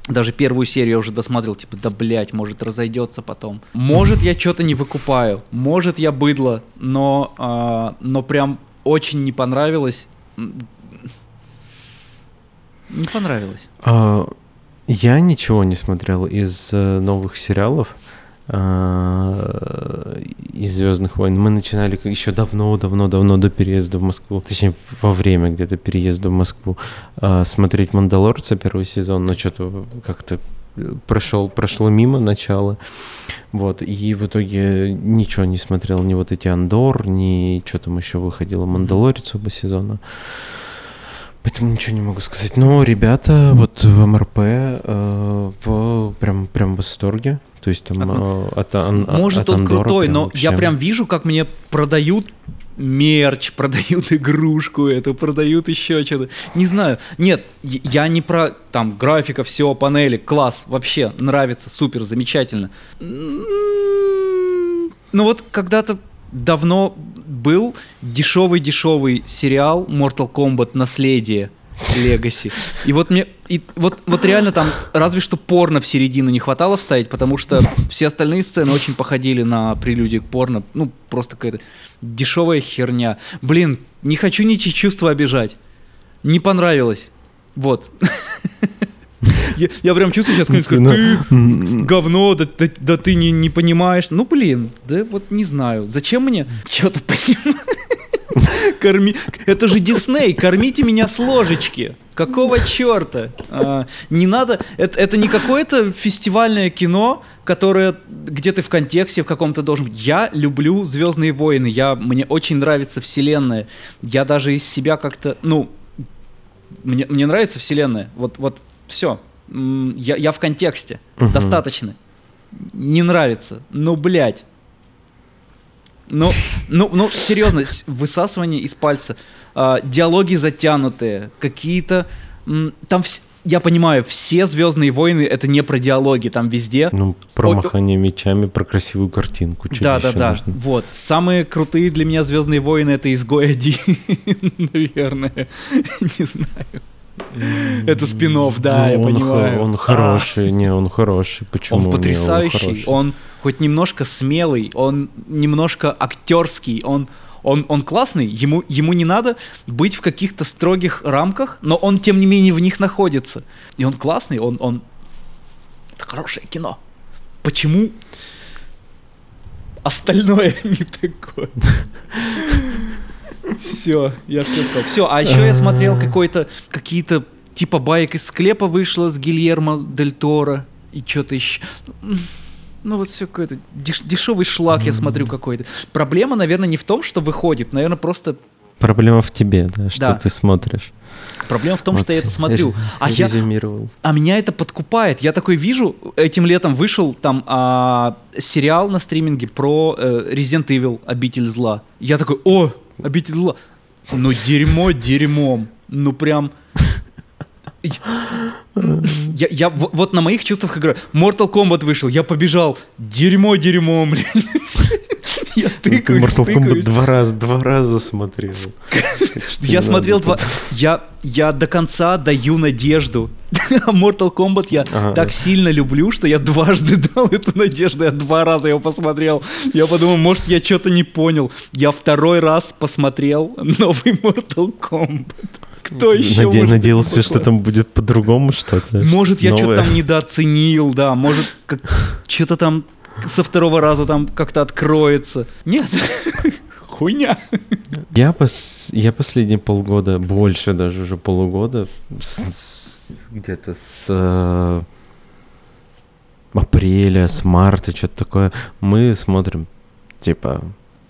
даже первую серию я уже досмотрел, типа, да блять, может разойдется потом. Может я что-то не выкупаю, может я быдло, но, а, но прям очень не понравилось. Не понравилось. А, я ничего не смотрел из э, новых сериалов а, из Звездных войн. Мы начинали еще давно, давно, давно до переезда в Москву, точнее во время где-то переезда в Москву а, смотреть Мандалорца первый сезон, но что-то как-то прошел, прошло мимо начала. Вот, и в итоге ничего не смотрел, ни вот эти Андор, ни что там еще выходило, Мандалорец оба сезона. Поэтому ничего не могу сказать. Но ребята вот в МРП э, в прям, прям в восторге. То есть там э, от, Может от он Андора крутой, прям но вообще- я прям вижу, как мне продают мерч, (laughs) продают игрушку эту, продают еще что-то. Не знаю. Нет, я- не про там графика, все, панели, класс, вообще нравится, супер, замечательно. М, Ну вот когда-то давно был дешевый-дешевый сериал Mortal Kombat Наследие. Легаси. И вот мне, и вот, вот реально там разве что порно в середину не хватало вставить, потому что все остальные сцены очень походили на прелюдии к порно. Ну, просто какая-то дешевая херня. Блин, не хочу ничьи чувства обижать. Не понравилось. Вот. (laughs) Я, я прям чувствую сейчас, как Ну, ты говно, да, да- да ты не, не понимаешь. Ну, блин, да вот не знаю. Зачем мне что-то понимать? Корми... Это же Дисней, кормите меня с ложечки. Какого черта? А, не надо. Это, это не какое-то фестивальное кино, которое где ты в контексте в каком-то должен быть. Я люблю Звездные войны. Я, мне очень нравится Вселенная. Я даже из себя как-то. Ну, мне, мне нравится Вселенная. Вот, вот все. Я, я в контексте. Мгм. Достаточно. Не нравится. Ну, блядь. Ну, ну, ну, серьезно, высасывание из пальца, а, диалоги затянутые, какие-то, там, вс- я понимаю, все Звездные войны это не про диалоги, там везде. Ну, про махание мечами, про красивую картинку. Да, да, да. нужно? Вот. Самые крутые для меня Звездные войны это изгой один, (laughs) наверное. (laughs) Не знаю. Это спин да, Ну, я он хо- понимаю. Он А. хороший, не, он хороший. Почему? Он потрясающий, он хоть немножко смелый, он немножко актерский, он, он, он классный, ему, ему не надо быть в каких-то строгих рамках, но он тем не менее в них находится. И он классный, он, он... Это хорошее кино. Почему остальное (laughs) не такое? (laughs) Все, я все сказал. Все, а еще я смотрел какой-то, какие-то типа баек из склепа вышло с Гильермо Дель Торо и что-то еще. Ну вот все какой-то деш- дешевый шлак, я смотрю какой-то. Проблема, наверное, не в том, что выходит, наверное, просто проблема в тебе, да, что Да. ты смотришь. Проблема в том, Вот что я это смотрю. А я. А меня это подкупает. Я такой вижу, этим летом вышел там а, сериал на стриминге про э, Resident Evil, обитель зла. Я такой, о, обитель зла. Ну дерьмо дерьмом. Ну прям... Я, я вот на моих чувствах играю. Mortal Kombat вышел, я побежал. Дерьмо дерьмом, блин. Я ты тыкаюсь, Mortal Kombat два раза, два раза смотрел. Что Я смотрел два... Я, я до конца даю надежду. (laughs) Mortal Kombat я Ага. так сильно люблю, что я дважды (laughs) дал эту надежду. Я два раза его посмотрел. Я подумал, может, я что-то не понял. Я второй раз посмотрел новый Mortal Kombat. Кто еще Наде- Надеялся, быть что там будет по-другому что-то. Может, я что-то там недооценил, да. Может, как... что-то там со второго раза там как-то откроется. Нет, (laughs) хуйня. Я, пос- я последние полгода, больше даже уже полугода, с- где-то с э, апреля, с марта, что-то такое, мы смотрим, типа,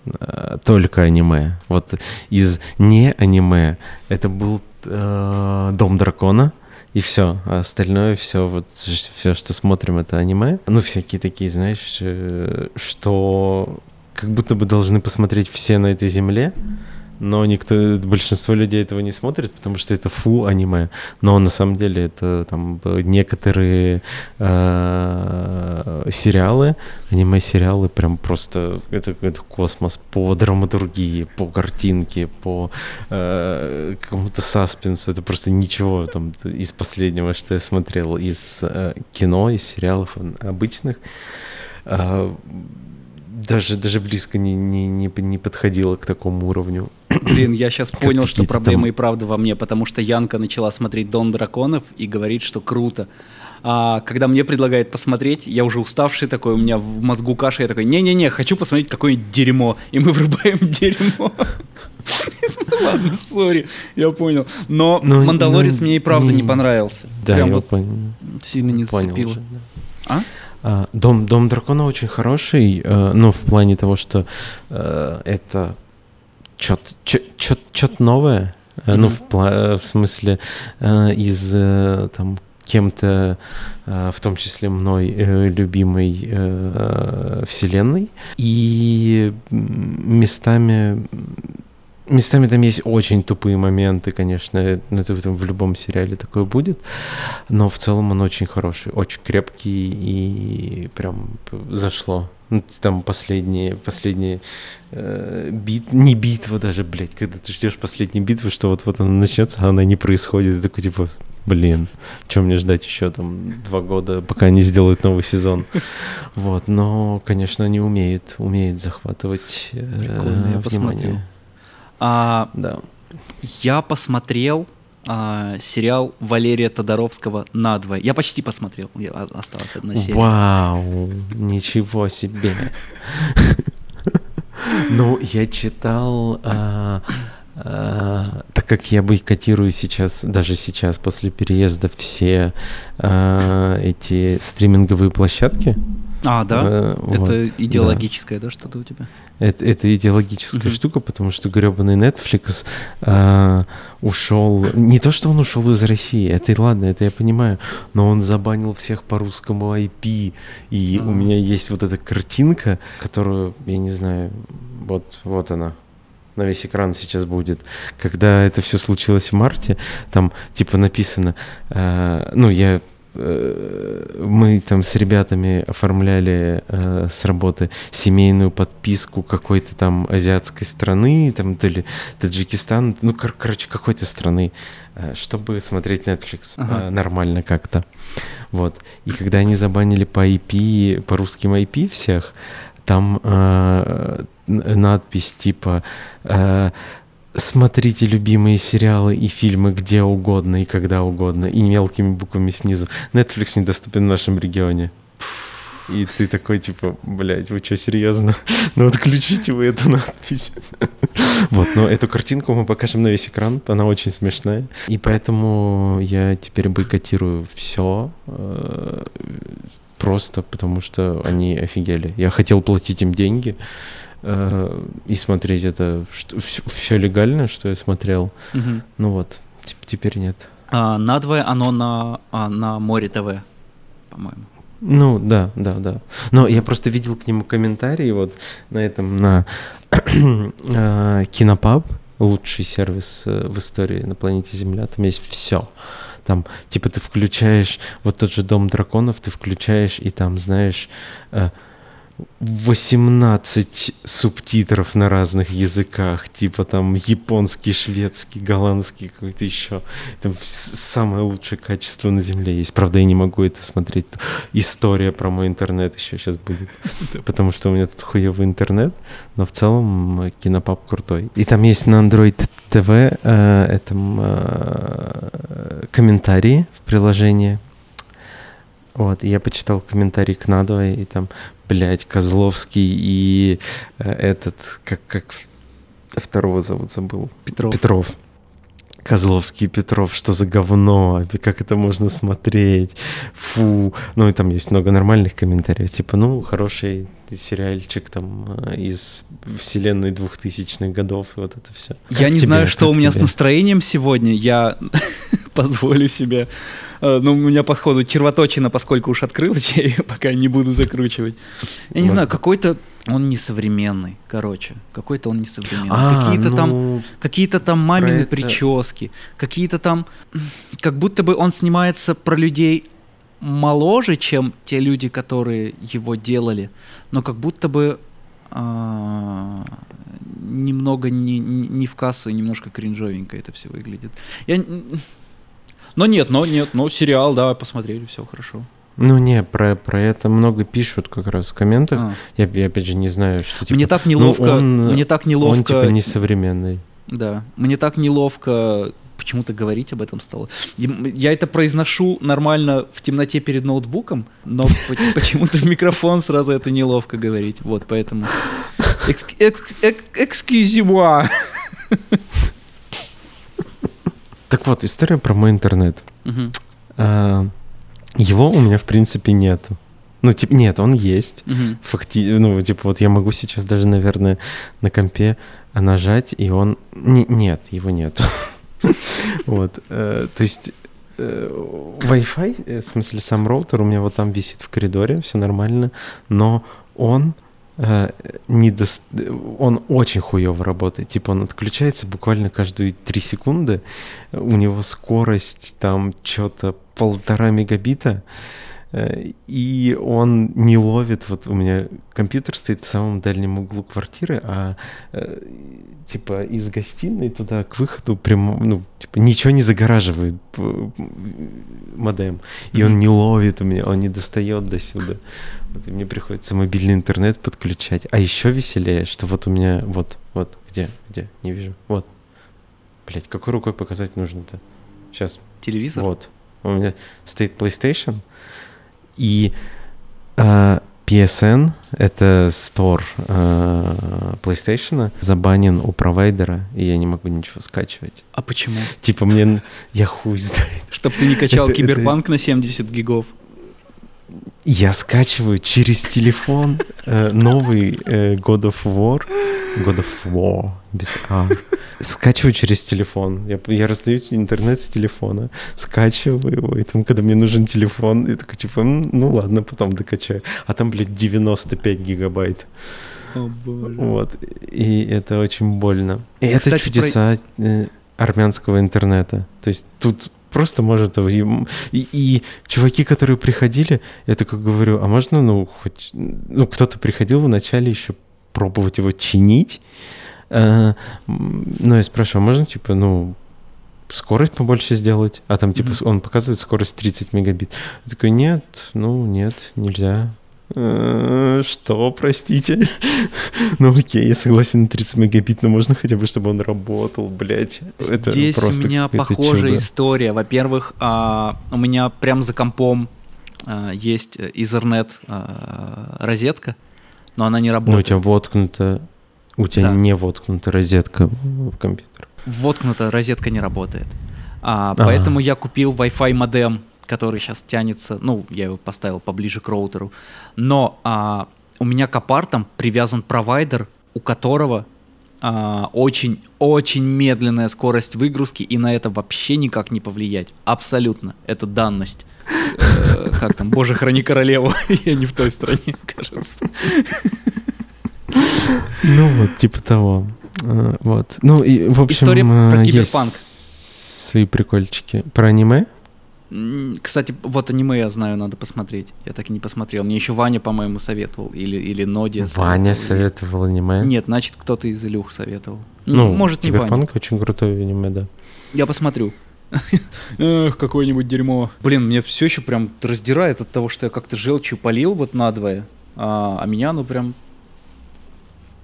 э, только аниме. Вот из не аниме это был э, Дом дракона. И все, а остальное все, вот все, что смотрим, это аниме. Ну, всякие такие, знаешь, э, что как будто бы должны посмотреть все на этой земле, но никто, большинство людей этого не смотрит, потому что это фу аниме. Но на самом деле это там некоторые э, сериалы, аниме-сериалы прям просто это, это космос по драматургии, по картинке, по э, какому-то саспенсу. Это просто ничего там из последнего, что я смотрел из э, кино, из сериалов обычных. А, даже, даже близко не, не, не, не подходило к такому уровню. Блин, я сейчас понял, что проблема и правда во мне, потому что Янка начала смотреть Дом драконов и говорит, что круто. А когда мне предлагает посмотреть, я уже уставший такой, у меня в мозгу каша, я такой, не-не-не, хочу посмотреть какое-нибудь дерьмо. И мы (laughs) врубаем дерьмо. (laughs) Ладно, сори, я понял. Но Ну, Мандалорец ну, мне и правда не понравился. Да, я вот понял. сильно не зацепило. А? А, Дом, Дом дракона очень хороший, э, ну, в плане того, что э, это что-то новое. Э, Ну, в, пла- в смысле, э, из э, там кем-то, э, в том числе мной, э, любимой э, вселенной. И местами Местами там есть очень тупые моменты, конечно, ну, это в любом сериале такое будет, но в целом он очень хороший, очень крепкий и прям зашло. Ну, Там последние, последние э, бит, не битва даже, блядь, когда ты ждешь последней битвы, что вот-вот она начнется, а она не происходит, и такой типа, блин, чем мне ждать еще там два года, пока они сделают новый сезон. Вот, но, конечно, они умеют, умеют захватывать э, Прикольно, я посмотрю. А, Да. Я посмотрел а, сериал Валерия Тодоровского «Надвое». Я почти посмотрел, я- осталась одна серия. Вау, ничего себе. Ну, я читал, а, а, так как я бойкотирую сейчас, даже сейчас, после переезда, все а, эти стриминговые площадки. А, да? э, вот, Это да. идеологическое, да, что-то у тебя? Это, это идеологическая Мгм. штука, потому что гребаный Netflix а, ушел. Не то, что он ушел из России, это и ладно, это я понимаю, но он забанил всех по русскому IP. И у А. меня есть вот эта картинка, которую, я не знаю, вот, вот она. На весь экран сейчас будет. Когда это все случилось в марте, там типа написано, а, ну я э, мы там с ребятами оформляли э, с работы семейную подписку какой-то там азиатской страны, там то ли Таджикистан, ну, кор- короче, какой-то страны, э, чтобы смотреть Netflix Ага. э, нормально как-то. Вот. И когда они забанили по IP, по русским IP всех, там э, надпись типа э, смотрите любимые сериалы и фильмы где угодно и когда угодно, и мелкими буквами снизу. Netflix недоступен в нашем регионе. И ты такой, типа, блядь, вы что, серьезно? (laughs) Ну отключите вы эту надпись. (laughs) Вот, но эту картинку мы покажем на весь экран, она очень смешная. И поэтому я теперь бойкотирую все, просто потому что они офигели. Я хотел платить им деньги, э, и смотреть это, что, все, все легально, что я смотрел. Мгм. Ну вот, теп- теперь нет. А, надвое оно на, а, на Море ТВ, по-моему. Ну, да, да, да. Но я просто видел к нему комментарии вот на этом, на (clears throat) э, Кинопаб, лучший сервис э, в истории на планете Земля, там есть все. Там, типа, ты включаешь вот тот же Дом драконов, ты включаешь, и там, знаешь, э, 18 субтитров на разных языках, типа там японский, шведский, голландский, какой-то еще. Там самое лучшее качество на Земле есть. Правда, я не могу это смотреть. История про мой интернет еще сейчас будет. (laughs) Потому что у меня тут хуевый интернет, но в целом э, кинопап крутой. И там есть на Android TV э, этом, э, комментарии в приложении. Вот, я почитал комментарий к надвое, и там, блядь, Козловский и э, этот, как, как второго зовут, забыл. Петров. Петров. Козловский и Петров, что за говно, как это можно смотреть, фу. Ну, и там есть много нормальных комментариев, типа, ну, хороший сериальчик там э, из вселенной двухтысячных годов, и вот это все. Я не знаю, что у меня с настроением сегодня. Я (laughs) позволю себе. э, Ну, у меня, походу, червоточина, поскольку уж открылась, (laughs) я ее пока не буду закручивать. Я не Вот. знаю, какой-то он несовременный, короче. Какой-то он несовременный. А, какие-то там ну, Какие-то там мамины это- прически, какие-то там... Как будто бы он снимается про людей моложе, чем те люди, которые его делали, но как будто бы а, немного не, не в кассу и немножко кринжовенько это все выглядит. Я... Но нет, но нет, но сериал, да, посмотрели, все хорошо. Ну, не, про, про это много пишут как раз в комментах. А. Я, я опять же не знаю, что типа... мне так ну, неловко, он- мне так неловко. Он типа несовременный. Да, мне так неловко почему-то говорить об этом стало. Я это произношу нормально в темноте перед ноутбуком, но (laughs) по- почему-то в микрофон сразу это неловко говорить. Вот, поэтому... Экск- экс- эк- Excuse-moi. Так вот, история про мой интернет. А, его у меня, в принципе, нет. Ну, типа, нет, он есть. мгм. Факти... Ну, типа, вот я могу сейчас даже, наверное, на компе нажать, и он... Не- нет, его нет. (laughs) (laughs) Вот. э, То есть э, Wi-Fi, э, в смысле сам роутер у меня вот там висит в коридоре, все нормально, но он не дос- он очень хуево работает. Типа он отключается буквально каждые три секунды. У него скорость там что-то полтора мегабита. Э, И он не ловит, вот у меня компьютер стоит в самом дальнем углу квартиры, а э, типа из гостиной туда к выходу прямо, ну, типа ничего не загораживает модем. И он не ловит у меня, он не достает до сюда. Вот, и мне приходится мобильный интернет подключать. А еще веселее, что вот у меня, вот, вот, где, где, не вижу, вот. Блять, какой рукой показать нужно-то? Сейчас, Телевизор? вот. У меня стоит PlayStation, и э, PSN, это стор э, PlayStation, забанен у провайдера, и я не могу ничего скачивать. А почему? Типа мне, я хуй знает. Чтоб ты не качал Это- это- киберпанк на 70 гигов. Я скачиваю через телефон э, новый э, God of War. God of War. Без А. Скачиваю через телефон. Я, я раздаю интернет с телефона. Скачиваю его. И там, когда мне нужен телефон, я такой, типа, «М, ну ладно, потом докачаю. А там, блядь, 95 гигабайт. О боже. Вот. И это очень больно. И это Кстати, чудеса э, армянского интернета. То есть тут просто может... им- И, и чуваки, которые приходили, я такой говорю, а можно, ну, хоть... Ну, кто-то приходил вначале еще пробовать его чинить. Э, Ну, я спрашиваю, а можно, типа, ну, скорость побольше сделать? А там, типа, он показывает скорость 30 мегабит. Я такой, нет, ну, нет, нельзя. «Э, Что, простите? (laughs) Ну окей, я согласен на 30 мегабит, но можно хотя бы, чтобы он работал, блядь. Это Здесь просто у меня похожая чудо. история. Во-первых, а, у меня прям за компом а, есть Ethernet а, розетка, но она не Ну, у работает. тебя воткнута, у тебя Да. не воткнута розетка в компьютер. Воткнута розетка не работает. А, поэтому я купил Wi-Fi модем, который сейчас тянется, ну, я его поставил поближе к роутеру. Но а, у меня к апартам привязан провайдер у которого очень-очень медленная скорость выгрузки, и на это вообще никак не повлиять. Абсолютно. Это данность. Э, как там, Боже, храни королеву. (laughs) Я не в той стране, кажется. Ну вот, типа того. Э, вот. Ну и, в общем, История про э, киберпанк. есть свои прикольчики. Про аниме? Кстати, вот аниме я знаю, надо посмотреть. Я так и не посмотрел. Мне еще Ваня, по-моему, советовал. Или, или Нодия Ваня советовал. аниме. Нет, значит, кто-то из Илюх советовал. Ну, может, не Ваня. Очень крутое аниме, да. Я посмотрю. (laughs) Эх, какое-нибудь дерьмо. Блин, мне все еще прям раздирает от того, что я как-то желчью полил вот надвое, а, а меня, ну прям...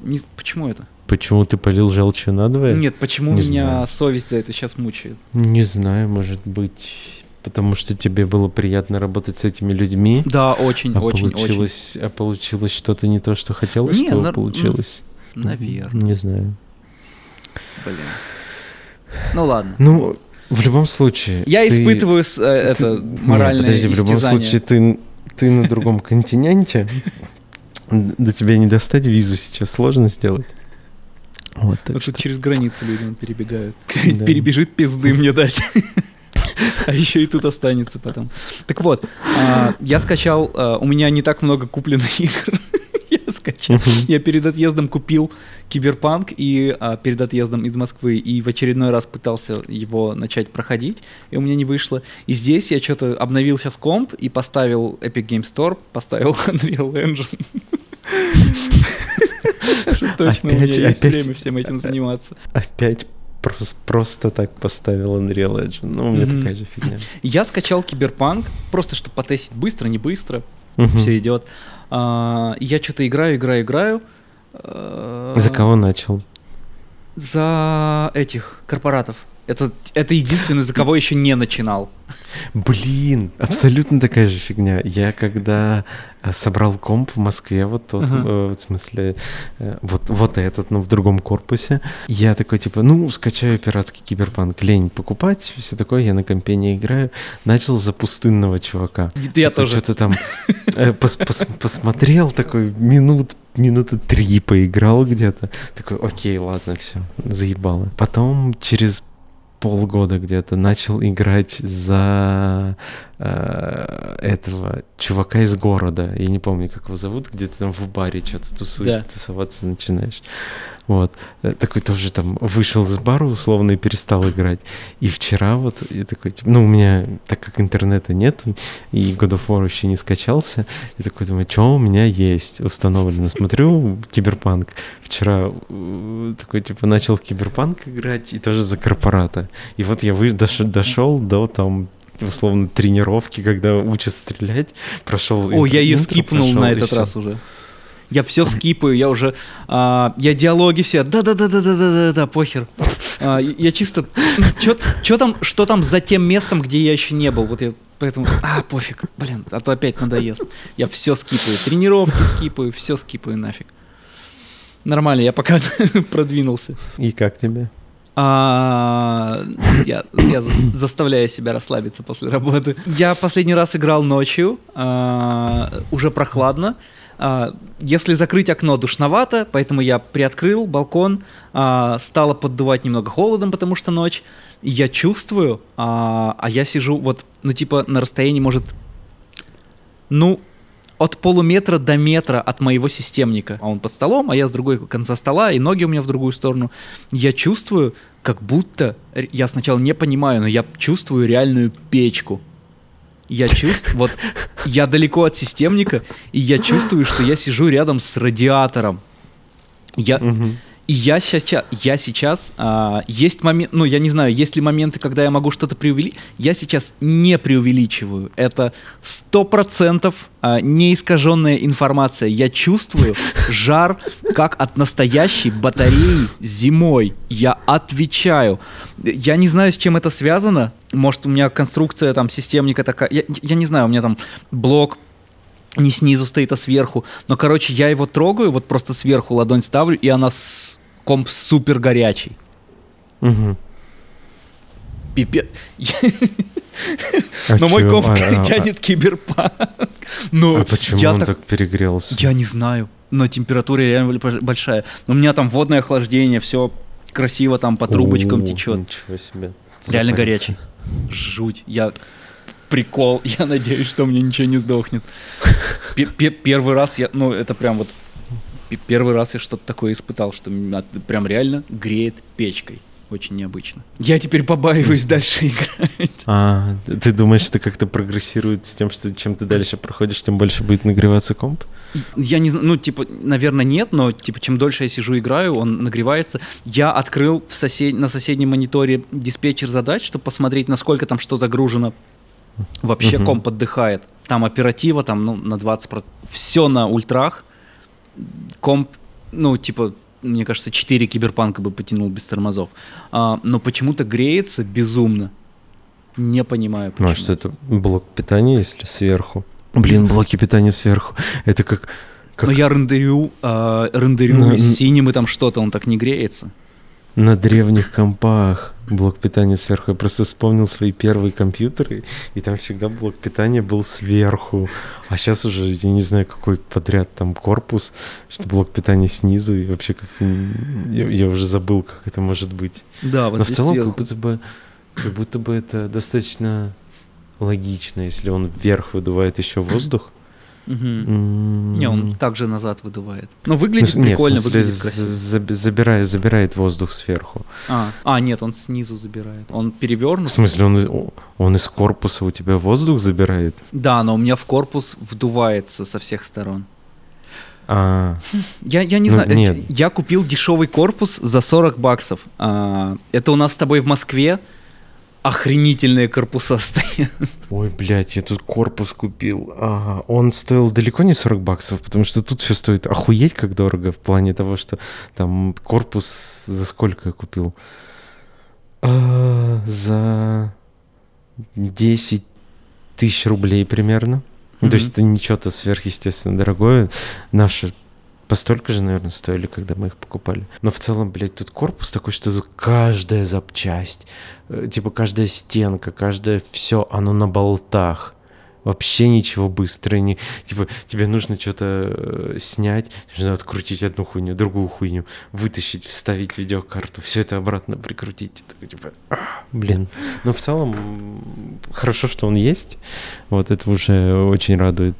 Не... Почему это? Почему ты полил желчью надвое? Нет, почему не меня знаю. совесть за это сейчас мучает? Не знаю, может быть, потому что тебе было приятно работать с этими людьми. Да, очень, а очень, получилось, а получилось что-то не то, что хотелось, Не, чтобы нар- получилось. очень. Наверное, Не знаю. блин. Ну ладно. Ну, в любом случае. Я ты- испытываю э, ты- это Не, моральное подожди, в любом истязание. случае ты, ты на другом (laughs) континенте. До тебя не достать визу сейчас сложно сделать. Вот, так Вот что... тут через границу люди перебегают. (laughs) Да. (laughs) Перебежит пизды мне дать. (laughs) А еще и тут останется потом. Так вот, а, я скачал, а, у меня не так много купленных игр. Скачал. Я перед отъездом купил Киберпанк и а, перед отъездом из Москвы и в очередной раз пытался его начать проходить, и у меня не вышло. И здесь я что-то обновил сейчас комп и поставил Epic Game Store, поставил (laughs) Unreal Engine. Точно у меня Опять- есть время всем этим заниматься. Опять прос- просто так поставил Unreal Engine. Ну, у меня Мгм. такая же фигня. Я скачал Киберпанк, просто чтобы потестить быстро, не быстро, Мгм. все идет. А, Я что-то играю, играю, играю. А, За кого начал? За этих корпоратов. Это, это единственный, за кого еще не начинал. Блин, абсолютно такая же фигня. Я когда э, собрал комп в Москве, вот тот, э, в смысле, э, вот, вот этот, но в другом корпусе, я такой, типа, ну, скачаю пиратский киберпанк, лень покупать, все такое, я на компе не играю. Начал за пустынного чувака. Я Такой тоже. Что-то там пос- пос- посмотрел, такой минут, минуты три поиграл где-то. Такой, окей, ладно, все, заебало. Потом через полгода где-то начал играть за э, этого чувака из города. Я не помню, как его зовут, где ты там в баре что-то тусу- Да. тусоваться начинаешь. Вот. Э, Такой тоже там вышел из бара условно и перестал играть. И вчера вот я такой, типа, ну, у меня, так как интернета нет, и God of War еще не скачался, я такой думаю, что у меня есть установлено. Смотрю, Киберпанк. Вчера э, такой, типа, начал в Киберпанк играть, и тоже за корпората. И вот я вы, дош- дошел до там условно тренировки, когда учат стрелять, прошел. О, я ее скипнул прошел, на этот раз уже. Я все скипаю, я уже, а, я диалоги все, да-да-да-да-да-да-да, похер. А, я чисто, что там, что там за тем местом, где я еще не был, вот я поэтому, а, пофиг, блин, а то опять надоест. Я все скипаю, тренировки скипаю, все скипаю нафиг. Нормально, я пока (laughs) продвинулся. И как тебе? А, я, я зас- заставляю себя расслабиться после работы. Я последний раз играл ночью, а, уже прохладно. А, если закрыть окно, душновато, поэтому я приоткрыл балкон, а, стало поддувать немного холодом, потому что ночь. Я чувствую, а, а я сижу вот, ну типа на расстоянии, может, ну, от полуметра до метра от моего системника. А он под столом, а я с другой конца стола, и ноги у меня в другую сторону. Я чувствую, как будто... Я сначала не понимаю, но я чувствую реальную печку. Я чувствую... Вот я далеко от системника, и я чувствую, что я сижу рядом с радиатором. Я, Мгм. И я сейчас, я сейчас а, есть момент, ну я не знаю, есть ли моменты, когда я могу что-то преувеличить. Я сейчас не преувеличиваю. Это сто процентов а, неискаженная информация. Я чувствую жар, как от настоящей батареи зимой. Я отвечаю. Я не знаю, с чем это связано. Может, у меня конструкция там системника такая. Я, я не знаю, у меня там блок не снизу стоит, а сверху. Но, короче, я его трогаю, вот просто сверху ладонь ставлю, и она с... комп супер горячий. Мгм. Пипец. А Но мой комп А, а, тянет киберпанк. Но А почему я он так... так перегрелся? Я не знаю. но температура реально большая. У меня там водное охлаждение, все красиво там по трубочкам течет. Ничего себе. Реально горячий. Жуть. Я прикол. (laughs) Я надеюсь, что мне ничего не сдохнет. Первый раз я, ну это прям вот первый раз я что-то такое испытал, что прям реально греет печкой. Очень необычно. Я теперь побаиваюсь дальше играть. А, ты думаешь, что как-то прогрессирует с тем, что чем ты дальше проходишь, тем больше будет нагреваться комп? Я не знаю, ну, типа, наверное, нет, но, типа, чем дольше я сижу играю, он нагревается. Я открыл в сосед... на соседнем мониторе диспетчер задач, чтобы посмотреть, насколько там что загружено. Вообще uh-huh. комп отдыхает. Там оператива, там, ну, на 20%. Все на ультрах. Комп, ну, типа, мне кажется, 4 киберпанка бы потянул без тормозов. А, но почему-то греется безумно. Не понимаю, почему. Может, это блок питания, если сверху? Блин, блоки питания сверху. (laughs) Это как... как... Но я рендерю, э, рендерю на... синим и там что-то, он так не греется. На древних компах блок питания сверху. Я просто вспомнил свои первые компьютеры, и там всегда блок питания был сверху. А сейчас уже, я не знаю, какой подряд там корпус, что блок питания снизу, и вообще как-то... Я, я уже забыл, как это может быть. Да, вот Но в целом сверху. как будто бы как будто бы это достаточно логично, если он вверх выдувает еще воздух. Не, он также назад выдувает. Но выглядит ну, прикольно, нет, выглядит красиво. Забирает, забирает воздух сверху. А, а, нет, он снизу забирает. Он перевернут. В смысле, он, он из корпуса у тебя воздух забирает? Да, но у меня в корпус вдувается со всех сторон. А, я, я не ну, знаю, нет. я купил дешевый корпус за 40 баксов. А, это у нас с тобой в Москве охренительные корпуса стоят. Ой, блядь, я тут корпус купил. Ага, он стоил далеко не 40 баксов, потому что тут все стоит охуеть как дорого в плане того, что там корпус за сколько я купил? А, за 10 тысяч рублей примерно. Mm-hmm. То есть это не что-то сверхъестественно дорогое. Наши Постолько же, наверное, стоили, когда мы их покупали. Но в целом, блядь, тут корпус такой, что тут каждая запчасть, э, типа каждая стенка, каждое все, оно на болтах вообще ничего быстро не... Типа, тебе нужно что-то э, снять, нужно открутить одну хуйню, другую хуйню, вытащить, вставить видеокарту, все это обратно прикрутить. Такой, типа, а, блин. Но в целом, хорошо, что он есть. Вот это уже очень радует.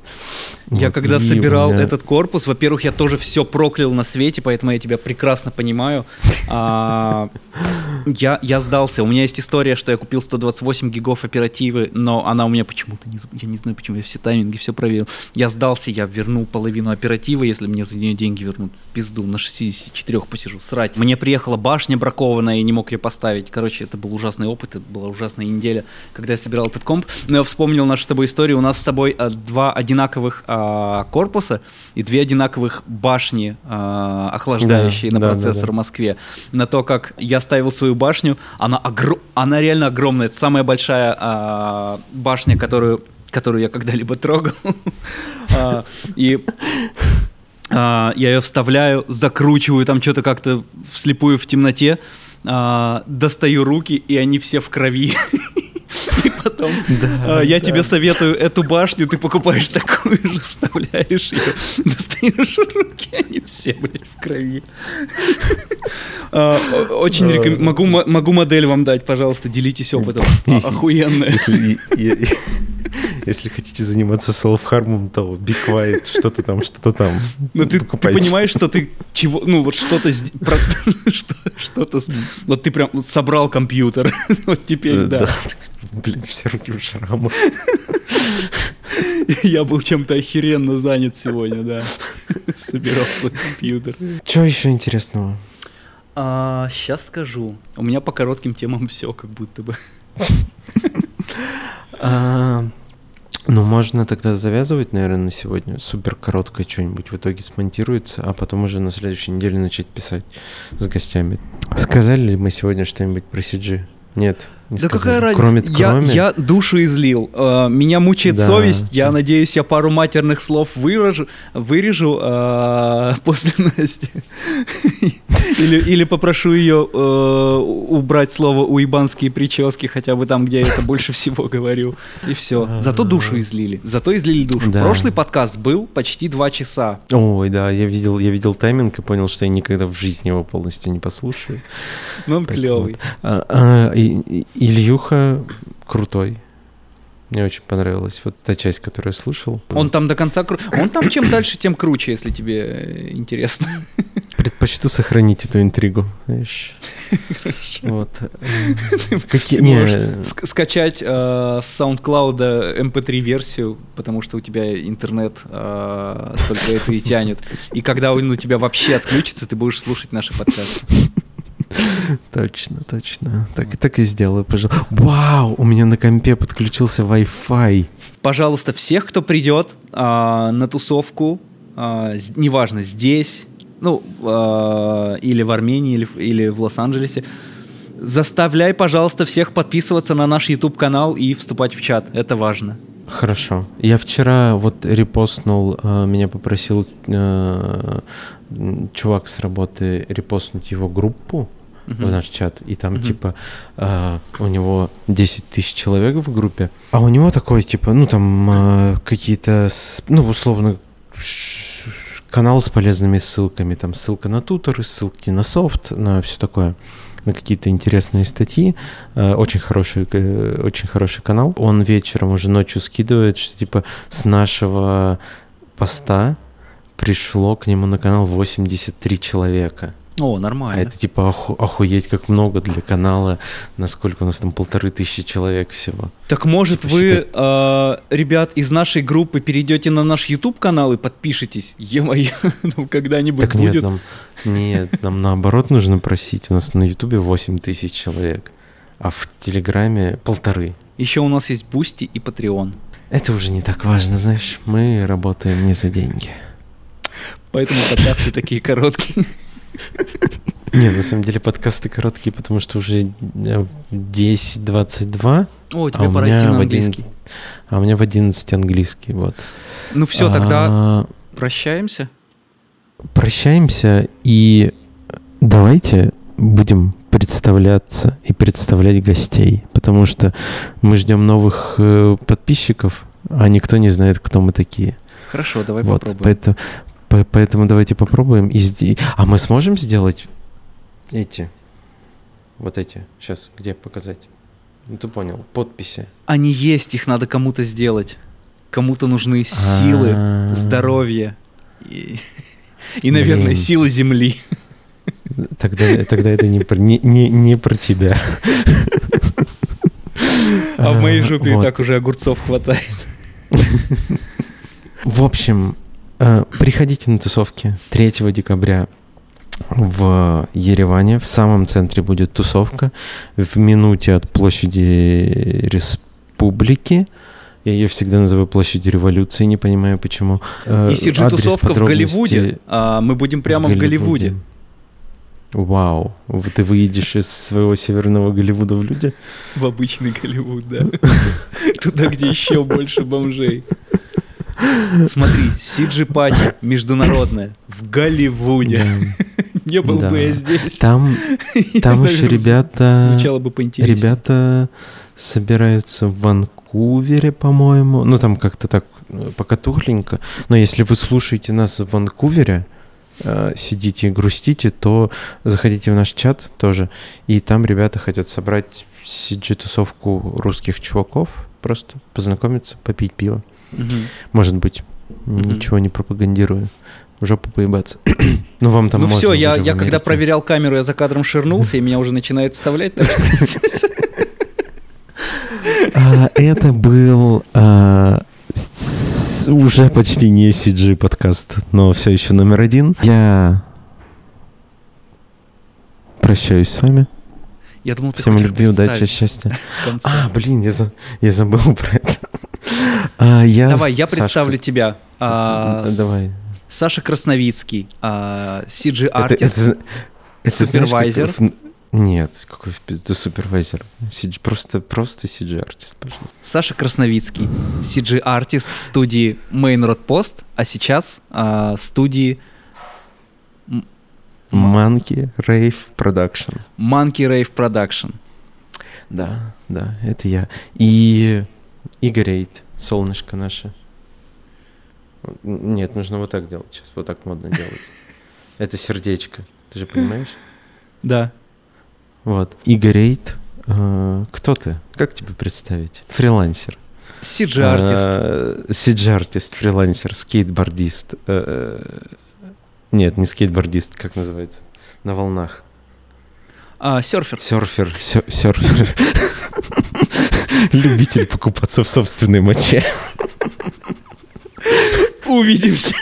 Я вот. когда собирал меня... этот корпус, во-первых, я тоже все проклял на свете, поэтому я тебя прекрасно понимаю. (laughs) А, я, я сдался. У меня есть история, что я купил 128 гигов оперативы, но она у меня почему-то не... Я не знаю, почему я все тайминги все проверил. Я сдался, я вернул половину оператива, если мне за нее деньги вернут в пизду, на 64 посижу, срать. Мне приехала башня бракованная, я не мог ее поставить. Короче, это был ужасный опыт, это была ужасная неделя, когда я собирал этот комп. Но я вспомнил нашу с тобой историю. У нас с тобой а, два одинаковых а, корпуса и две одинаковых башни а, охлаждающие да, на да, процессор да, да. в Москве. На то, как я ставил свою башню, она, огр... она реально огромная. Это самая большая а, башня, которую которую я когда-либо трогал. (laughs) А, и а, я ее вставляю, закручиваю там что-то как-то вслепую в темноте, а, достаю руки, и они все в крови. (laughs) И потом да, я да. тебе советую эту башню, ты покупаешь такую же, вставляешь ее, (laughs) достаешь руки, они все, блядь, в крови. Очень рекомендую. Могу, могу модель вам дать, пожалуйста, делитесь опытом. Охуенная. Если хотите заниматься селф-хармом, то be quiet, что-то там, что-то там. Ну ты, ты понимаешь, что ты чего, ну вот что-то, (laughs) что-то, вот ты прям собрал компьютер, (laughs) вот теперь, да. Блин, все руки в шрамах. Я был чем-то охеренно занят сегодня, да. Собирал свой компьютер. Что еще интересного? А, сейчас скажу. У меня по коротким темам все, как будто бы. (laughs) Ну, можно тогда завязывать, наверное, на сегодня. Супер короткое что-нибудь в итоге смонтируется, а потом уже на следующей неделе начать писать с гостями. Сказали ли мы сегодня что-нибудь про CG? Нет. Не Да сказали. какая разница? Кроме, кроме... я душу излил. Э, Меня мучает Да. совесть. Я надеюсь, я пару матерных слов выражу, вырежу э, (laughs) после Насти. Или, или попрошу ее э, убрать слово уебанские прически, хотя бы там, где я это больше всего говорю. И все. Зато душу излили. Зато излили душу. Да. Прошлый подкаст был почти два часа. Ой, да, я видел, я видел тайминг и понял, что я никогда в жизни его полностью не послушаю. Но он Поэтому клевый. вот. А, а, и- Ильюха крутой. Мне очень понравилась вот та часть, которую я слушал. Он там до конца кру... Он там чем дальше, тем круче, если тебе э, интересно. Предпочту сохранить эту интригу, знаешь. Вот. Какие... Ты не, можешь ск- скачать э, с SoundCloud MP3-версию, потому что у тебя интернет э, только это и тянет. И когда он у тебя вообще отключится, ты будешь слушать наши подкасты. (laughs) Точно, точно. Так, так и сделаю, пожалуйста. Вау, у меня на компе подключился Wi-Fi. Пожалуйста, всех, кто придет а, на тусовку, а, неважно, здесь, ну, а, или в Армении, или, в- или в Лос-Анджелесе, заставляй, пожалуйста, всех подписываться на наш YouTube-канал и вступать в чат. Это важно. Хорошо. Я вчера вот репостнул, э, меня попросил м, чувак с работы репостнуть его группу в Мгм. наш чат, и там Мгм. типа э, у него 10 тысяч человек в группе, а у него такой типа, ну там э, какие-то, ну условно канал с полезными ссылками, там ссылка на туторы, ссылки на софт, на все такое на какие-то интересные статьи. Э, Очень хороший, э, очень хороший канал. Он вечером уже ночью скидывает, что типа с нашего поста пришло к нему на канал 83 человека. О, А нормально. это типа оху- охуеть как много для канала. Насколько у нас там полторы тысячи человек всего. Так может Типа вы, считай- э, ребят, из нашей группы перейдете на наш YouTube канал и подпишитесь? Е-мое, (laughs) ну когда-нибудь так нет, будет. нам, нет, нам наоборот нужно просить. У нас на Ютубе 8 тысяч человек, а в Телеграме полторы. Еще у нас есть Boosty и Patreon. Это уже не так важно, знаешь. Мы работаем не за деньги. Поэтому подкасты такие короткие. Не, на самом деле подкасты короткие, потому что уже э, 10-22, О, а тебе у пора идти на английский. 11, а у меня в 11 английский, вот. Ну все, тогда А, прощаемся. прощаемся и давайте будем представляться и представлять гостей, потому что мы ждем новых э, подписчиков, а никто не знает, кто мы такие. Хорошо, давай Вот, попробуем. поэтому, по- поэтому давайте попробуем. И А мы сможем сделать эти, вот эти, сейчас, где показать? Ну ты понял, подписи. Они есть, их надо кому-то сделать. Кому-то нужны силы, А. здоровье и, (laughs) и, наверное, Блин. силы земли. Тогда, тогда это не про, не, не, не про тебя. А в моей жопе и вот. так уже огурцов хватает. В общем, приходите на тусовки 3 декабря в Ереване. В самом центре будет тусовка. В минуте от площади Республики. Я ее всегда называю площадью революции, не понимаю почему. Э, И CG-тусовка в Голливуде. А, мы будем прямо в Голливуде. Вау. Вот Ты выедешь из своего северного Голливуда в люди? В обычный Голливуд, да. (laughs) Туда, где еще больше бомжей. Смотри, CG пати международная в Голливуде. (laughs) Не был бы я здесь. Там, (laughs) там еще ребята... Звучало бы поинтереснее. Ребята собираются в Ванкувере, по-моему. Ну, там как-то так э, пока тухленько. Но если вы слушаете нас в Ванкувере, э, сидите и грустите, то заходите в наш чат тоже. И там ребята хотят собрать CG-тусовку русских чуваков. Просто познакомиться, попить пиво. Мгм. Может быть. Мгм. Ничего не пропагандирую. В жопу поебаться. (coughs) ну, вам там Ну все, я, я когда проверял камеру, я за кадром ширнулся, и меня уже начинает вставлять. (laughs) А, Это был а, уже почти не CG подкаст, но все еще номер один. Я прощаюсь с вами. Я думал, Всем любви, удачи, счастья. А, блин, я, за- я забыл (laughs) про это. А, я Давай, я Сашка. представлю тебя. А, Давай. Саша Красновицкий, а, CG Это, артист. это, это знаешь, как супервайзер. Нет, какой пизду супервайзер. CG, просто, просто CG-артист, пожалуйста. Саша Красновицкий, CG-артист студии Main Road Post, а сейчас а, студии Monkey Rave Production. Monkey Rave Production. Да, да, это я. И Игорь Эйт, солнышко наше. Нет, нужно вот так делать сейчас, вот так модно делать. (laughs) Это сердечко, ты же понимаешь? Да. Вот. Игорь Эйт, э, кто ты? Как тебя представить? Фрилансер. CG-артист. CG-артист, фрилансер, скейтбордист. Э, Нет, не скейтбордист, как называется? На волнах. А, серфер. Серфер, серфер. (laughs) Любитель покупаться в собственной моче. Увидимся.